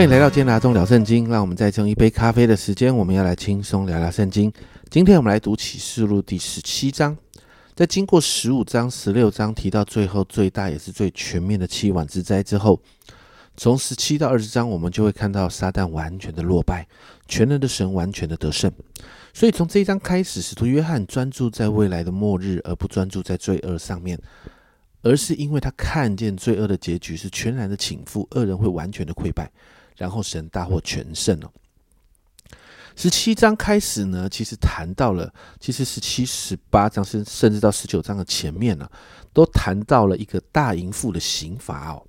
欢迎来到今天拿中聊圣经，让我们再用一杯咖啡的时间，我们要来轻松聊聊圣经。今天我们来读启示录第十七章，在经过十五章、十六章提到最后最大也是最全面的七晚之灾之后，从十七到二十章，我们就会看到撒旦完全的落败，全能的神完全的得胜。所以从这一章开始，使徒约翰专注在未来的末日，而不专注在罪恶上面。而是因为他看见罪恶的结局是全然的倾覆，恶人会完全的溃败，然后神大获全胜哦。十七章开始呢，其实谈到了，其实十七、十八章甚甚至到十九章的前面呢，都谈到了一个大淫妇的刑罚哦。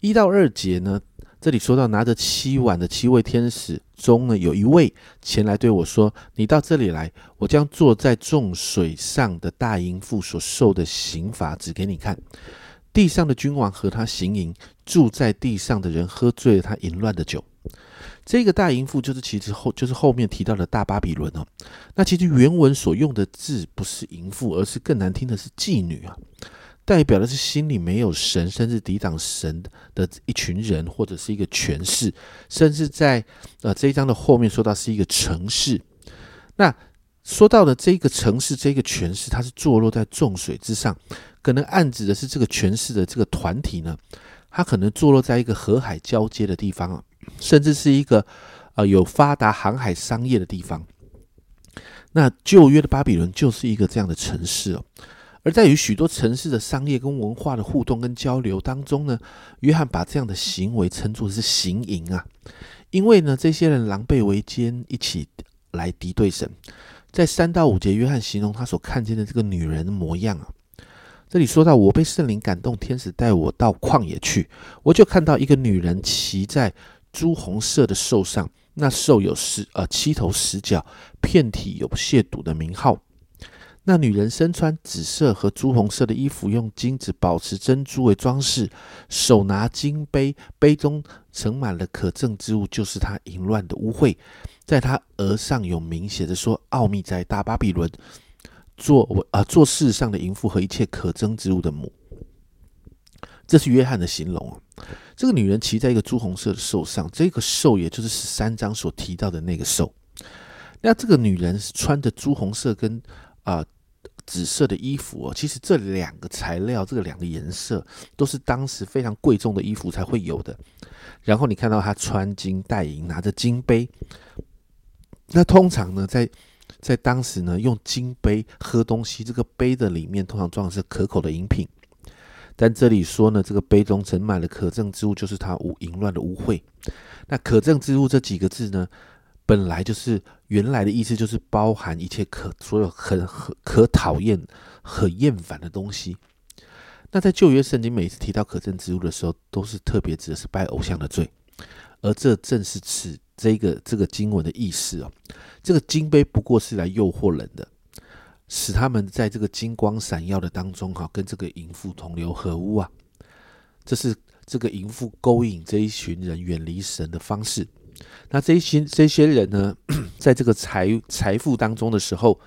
一到二节呢。这里说到拿着七碗的七位天使中呢，有一位前来对我说：“你到这里来，我将坐在众水上的大淫妇所受的刑罚指给你看。地上的君王和他行淫，住在地上的人喝醉了他淫乱的酒。这个大淫妇就是其实后就是后面提到的大巴比伦哦。那其实原文所用的字不是淫妇，而是更难听的是妓女啊。”代表的是心里没有神，甚至抵挡神的一群人，或者是一个权势，甚至在呃这一章的后面说到是一个城市。那说到的这个城市，这个权势，它是坐落在众水之上，可能暗指的是这个权势的这个团体呢，它可能坐落在一个河海交接的地方啊，甚至是一个呃有发达航海商业的地方。那旧约的巴比伦就是一个这样的城市哦。而在与许多城市的商业跟文化的互动跟交流当中呢，约翰把这样的行为称作是行淫啊，因为呢，这些人狼狈为奸，一起来敌对神。在三到五节，约翰形容他所看见的这个女人的模样啊。这里说到，我被圣灵感动，天使带我到旷野去，我就看到一个女人骑在朱红色的兽上，那兽有十呃七头十角，遍体有亵渎的名号。那女人身穿紫色和朱红色的衣服，用金子、宝石、珍珠为装饰，手拿金杯，杯中盛满了可憎之物，就是她淫乱的污秽。在她额上有名写着说：“奥秘在大巴比伦，做啊做世上的淫妇和一切可憎之物的母。”这是约翰的形容啊。这个女人骑在一个朱红色的兽上，这个兽也就是十三章所提到的那个兽。那这个女人是穿着朱红色跟啊，紫色的衣服哦，其实这两个材料，这个两个颜色都是当时非常贵重的衣服才会有的。然后你看到他穿金戴银，拿着金杯。那通常呢，在在当时呢，用金杯喝东西，这个杯的里面通常装的是可口的饮品。但这里说呢，这个杯中盛满了可憎之物，就是他污淫乱的污秽。那可憎之物这几个字呢？本来就是原来的意思，就是包含一切可所有很很可讨厌、很厌烦的东西。那在旧约圣经每次提到可憎之物的时候，都是特别指的是拜偶像的罪，而这正是此这个这个经文的意思哦。这个金杯不过是来诱惑人的，使他们在这个金光闪耀的当中，哈，跟这个淫妇同流合污啊。这是这个淫妇勾引这一群人远离神的方式。那这些这些人呢，在这个财财富当中的时候，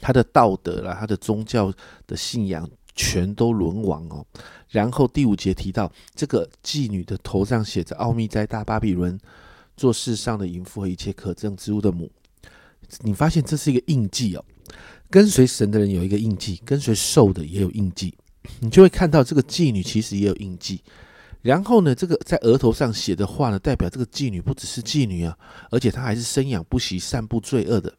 他的道德啦，他的宗教的信仰全都沦亡哦。然后第五节提到，这个妓女的头上写着“奥秘在大巴比伦，做世上的淫妇和一切可憎之物的母”。你发现这是一个印记哦，跟随神的人有一个印记，跟随兽的也有印记，你就会看到这个妓女其实也有印记。然后呢，这个在额头上写的话呢，代表这个妓女不只是妓女啊，而且她还是生养不息、散布罪恶的，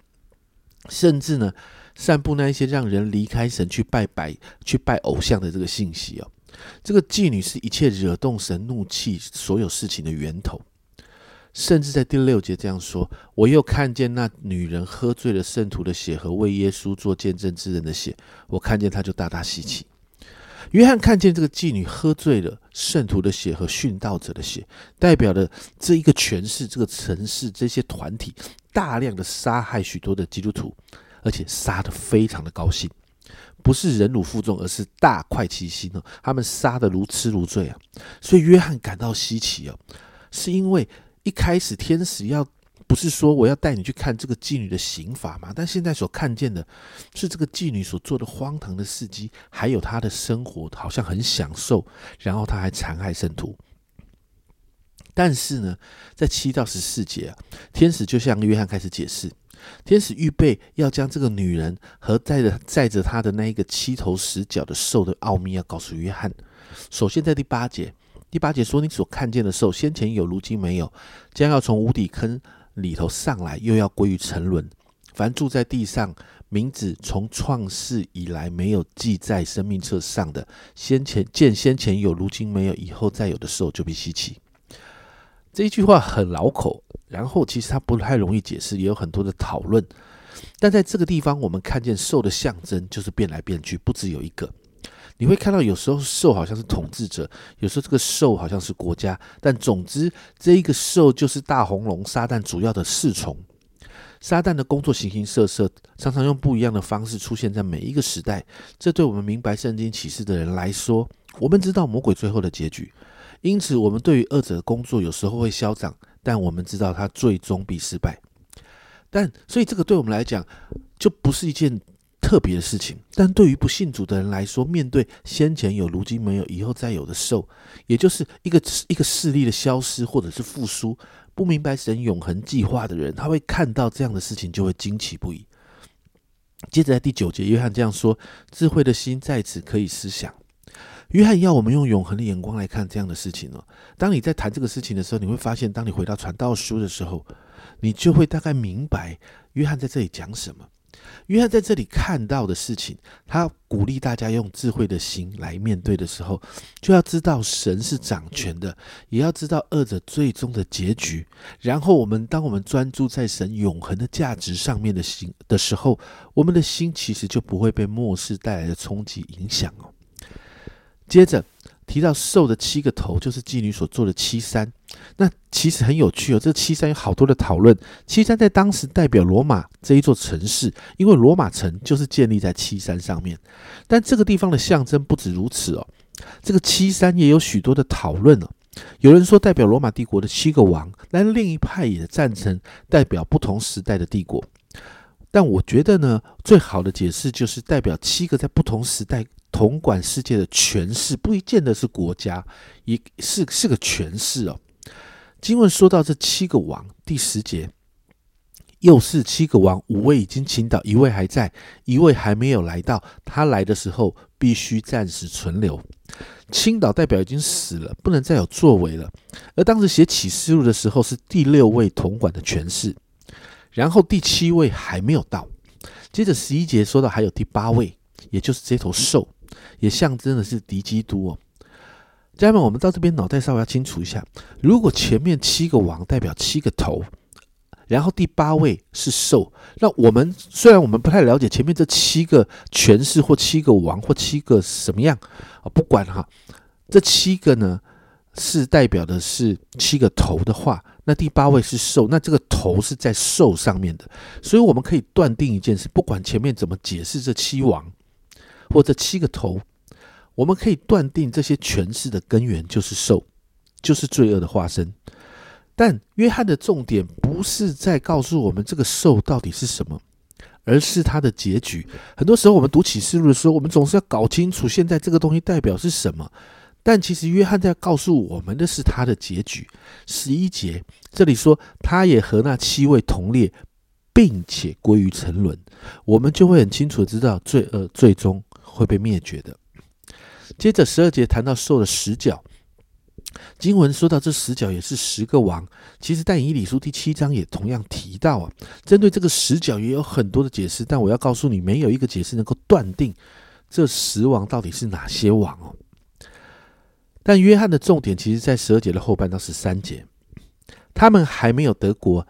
甚至呢，散布那一些让人离开神去拜拜、去拜偶像的这个信息哦。这个妓女是一切惹动神怒气所有事情的源头，甚至在第六节这样说：“我又看见那女人喝醉了圣徒的血和为耶稣做见证之人的血，我看见她就大大稀奇。”约翰看见这个妓女喝醉了圣徒的血和殉道者的血，代表的这一个权势、这个城市、这些团体，大量的杀害许多的基督徒，而且杀的非常的高兴，不是忍辱负重，而是大快其心哦。他们杀的如痴如醉啊，所以约翰感到稀奇哦，是因为一开始天使要。不是说我要带你去看这个妓女的刑法吗？但现在所看见的是这个妓女所做的荒唐的事迹，还有她的生活好像很享受，然后她还残害圣徒。但是呢，在七到十四节啊，天使就向约翰开始解释，天使预备要将这个女人和载着载着她的那一个七头十角的兽的奥秘要告诉约翰。首先在第八节，第八节说：“你所看见的兽，先前有，如今没有，将要从无底坑里头上来，又要归于沉沦。凡住在地上，名字从创世以来没有记在生命册上的，先前见先前有，如今没有，以后再有的兽，就必稀奇。”这一句话很老口，然后其实它不太容易解释，也有很多的讨论。但在这个地方，我们看见兽的象征就是变来变去，不只有一个。你会看到有时候兽好像是统治者，有时候这个兽好像是国家。但总之，这一个兽就是大红龙撒旦主要的侍从。撒旦的工作形形色色，常常用不一样的方式出现在每一个时代。这对我们明白圣经启示的人来说，我们知道魔鬼最后的结局。因此，我们对于恶者的工作有时候会嚣张，但我们知道他最终必失败。但所以，这个对我们来讲就不是一件特别的事情。但对于不信主的人来说，面对先前有、如今没有、以后再有的兽，也就是一个一个势力的消失或者是复苏，不明白神永恒计划的人，他会看到这样的事情就会惊奇不已。接着在第九节，约翰这样说：“智慧的心在此可以思想。”约翰要我们用永恒的眼光来看这样的事情哦。当你在谈这个事情的时候，你会发现，当你回到传道书的时候，你就会大概明白约翰在这里讲什么。约翰在这里看到的事情，他鼓励大家用智慧的心来面对的时候，就要知道神是掌权的，也要知道恶者最终的结局。然后，我们当我们专注在神永恒的价值上面的心的时候，我们的心其实就不会被末世带来的冲击影响哦。接着提到兽的七个头，就是妓女所做的七山。那其实很有趣哦，这七山有好多的讨论。七山在当时代表罗马这一座城市，因为罗马城就是建立在七山上面。但这个地方的象征不止如此哦，这个七山也有许多的讨论哦。有人说代表罗马帝国的七个王，但另一派也赞成代表不同时代的帝国。但我觉得呢，最好的解释就是代表七个在不同时代。统管世界的权势，不一见得是国家，一是是个权势哦。经文说到这七个王，第十节，又是七个王，五位已经倾倒，一位还在，一位还没有来到。他来的时候，必须暂时存留。倾倒代表已经死了，不能再有作为了。而当时写启示录的时候，是第六位统管的权势，然后第七位还没有到。接着十一节说到还有第八位，也就是这头兽。也象征的是敌基督哦，家人们，我们到这边脑袋稍微要清楚一下。如果前面七个王代表七个头，然后第八位是兽，那我们虽然我们不太了解前面这七个权势或七个王或七个什么样啊，不管哈，这七个呢是代表的是七个头的话，那第八位是兽，那这个头是在兽上面的，所以我们可以断定一件事：不管前面怎么解释这七王。或这七个头，我们可以断定这些权势的根源就是兽，就是罪恶的化身。但约翰的重点不是在告诉我们这个兽到底是什么，而是它的结局。很多时候我们读启示录的时候，我们总是要搞清楚现在这个东西代表是什么。但其实约翰在告诉我们的是他的结局。十一节这里说，他也和那七位同列，并且归于沉沦，我们就会很清楚知道罪恶最终。会被灭绝的。接着十二节谈到兽的十角，经文说到这十角也是十个王。其实但以理书第七章也同样提到啊，针对这个十角也有很多的解释。但我要告诉你，没有一个解释能够断定这十王到底是哪些王哦。但约翰的重点其实在十二节的后半到十三节，他们还没有得国，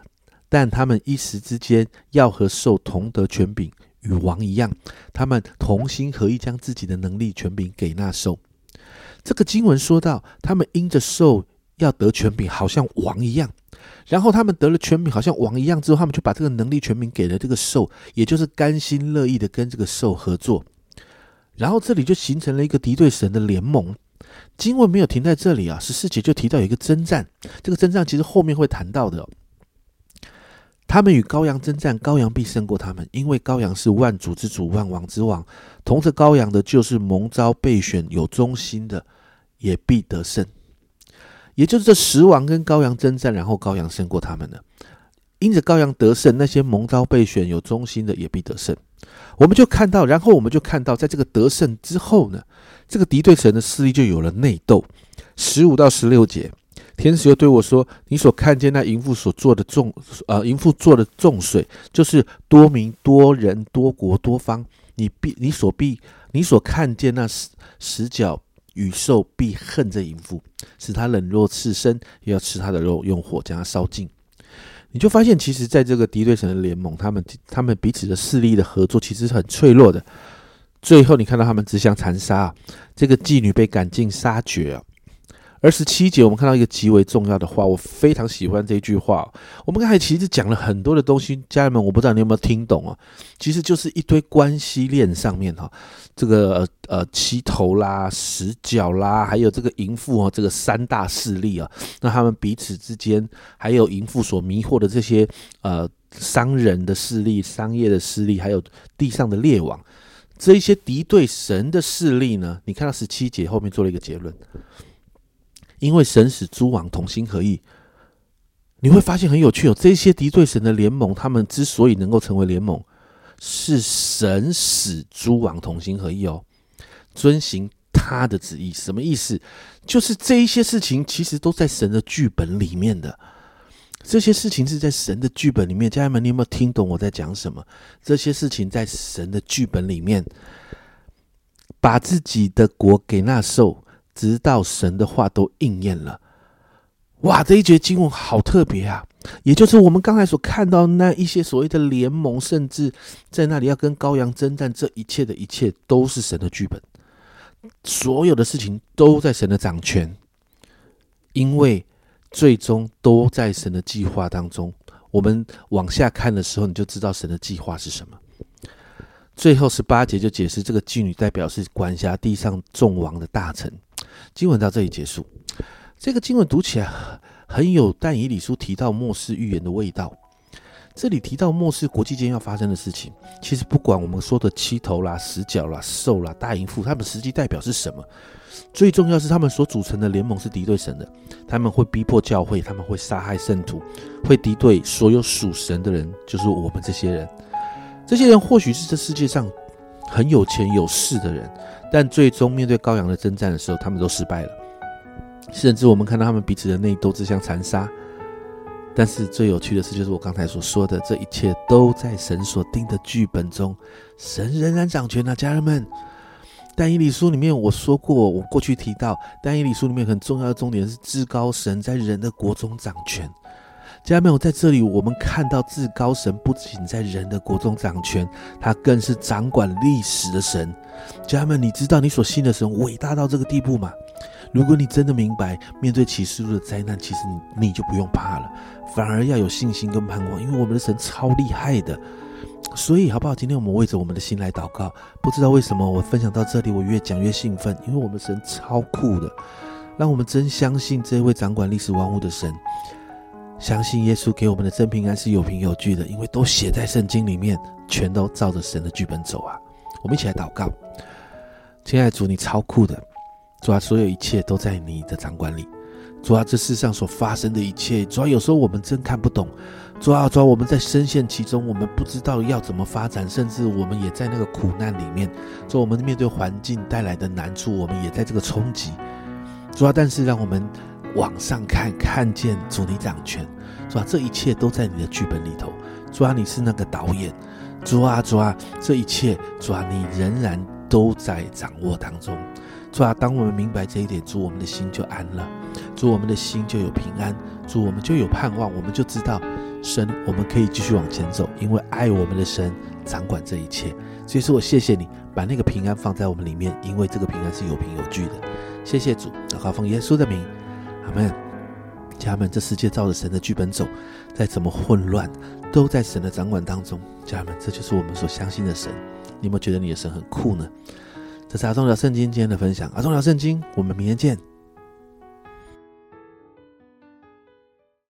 但他们一时之间要和兽同得权柄。与王一样，他们同心合意，将自己的能力权柄给那兽。这个经文说到，他们因着兽要得权柄，好像王一样。然后他们得了权柄，好像王一样之后，他们就把这个能力权柄给了这个兽，也就是甘心乐意的跟这个兽合作。然后这里就形成了一个敌对神的联盟。经文没有停在这里啊，十四节就提到有一个征战，这个征战其实后面会谈到的。他们与羔羊征战，羔羊必胜过他们，因为羔羊是万主之主、万王之王。同着羔羊的，就是蒙召备选、有忠心的，也必得胜。也就是这十王跟羔羊征战，然后羔羊胜过他们了。因着羔羊得胜，那些蒙召备选有忠心的也必得胜。我们就看到，然后我们就看到，在这个得胜之后呢，这个敌对神的势力就有了内斗。十五到十六节，天使又对我说：“你所看见那淫妇所做的众，呃，淫妇做的众水，就是多民、多人、多国、多方。你必你所必你所看见那十十角与兽，必恨这淫妇，使他冷若赤身，也要吃他的肉，用火将他烧尽。”你就发现，其实在这个敌对城的联盟，他们他们彼此的势力的合作，其实是很脆弱的。最后，你看到他们自相残杀这个妓女，被赶尽杀绝啊。二十七节，我们看到一个极为重要的话，我非常喜欢这句话。我们刚才其实讲了很多的东西，家人们，我不知道你有没有听懂啊？其实就是一堆关系链上面哈，这个呃七头啦、十角啦，还有这个淫妇啊，这个三大势力啊，那他们彼此之间，还有淫妇所迷惑的这些呃商人的势力、商业的势力，还有地上的列王，这一些敌对神的势力呢？你看到十七节后面做了一个结论。因为神使诸王同心合意，你会发现很有趣哦。这些敌对神的联盟，他们之所以能够成为联盟，是神使诸王同心合意哦，遵行他的旨意。什么意思？就是这一些事情其实都在神的剧本里面的。这些事情是在神的剧本里面。家人们，你有没有听懂我在讲什么？这些事情在神的剧本里面，把自己的国给那兽。直到神的话都应验了，哇！这一节经文好特别啊，也就是我们刚才所看到那一些所谓的联盟，甚至在那里要跟羔羊征战，这一切的一切都是神的剧本，所有的事情都在神的掌权，因为最终都在神的计划当中。我们往下看的时候，你就知道神的计划是什么。最后十八节就解释，这个妓女代表是管辖地上众王的大臣。经文到这里结束。这个经文读起来很有但以理书提到末世预言的味道。这里提到末世国际间要发生的事情，其实不管我们说的七头啦、十角啦、兽啦、大淫妇，他们实际代表是什么？最重要是他们所组成的联盟是敌对神的，他们会逼迫教会，他们会杀害圣徒，会敌对所有属神的人，就是我们这些人。这些人或许是这世界上很有钱有势的人。但最终面对羔羊的征战的时候，他们都失败了。甚至我们看到他们彼此的内斗，自相残杀。但是最有趣的事，就是我刚才所说的，这一切都在神所定的剧本中，神仍然掌权啊，家人们。但以理书里面我说过，我过去提到，但以理书里面很重要的重点是至高神在人的国中掌权。家人们，我在这里，我们看到至高神不仅在人的国中掌权，他更是掌管历史的神。家人们，你知道你所信的神伟大到这个地步吗？如果你真的明白，面对启示录的灾难，其实你你就不用怕了，反而要有信心跟盼望，因为我们的神超厉害的。所以，好不好？今天我们为着我们的心来祷告。不知道为什么，我分享到这里，我越讲越兴奋，因为我们神超酷的，让我们真相信这位掌管历史万物的神。相信耶稣给我们的真平安是有凭有据的，因为都写在圣经里面，全都照着神的剧本走啊！我们一起来祷告，亲爱的主，你超酷的，主啊，所有一切都在你的掌管里，主啊，这世上所发生的一切，主啊，有时候我们真看不懂，主啊，主啊，我们在深陷其中，我们不知道要怎么发展，甚至我们也在那个苦难里面，主，我们面对环境带来的难处，我们也在这个冲击，主啊，但是让我们。往上看，看见主你掌权，主啊，这一切都在你的剧本里头。主啊，你是那个导演。主啊，主啊，这一切，主啊，你仍然都在掌握当中。主啊，当我们明白这一点，主我们的心就安了，主我们的心就有平安，主我们就有盼望，我们就知道神，我们可以继续往前走，因为爱我们的神掌管这一切。所以说我谢谢你把那个平安放在我们里面，因为这个平安是有凭有据的。谢谢主，祷告奉耶稣的名。阿门，家人们，这世界照着神的剧本走，再怎么混乱，都在神的掌管当中。家人们，这就是我们所相信的神。你有没有觉得你的神很酷呢？这是阿忠聊圣经今天的分享。阿忠聊圣经，我们明天见。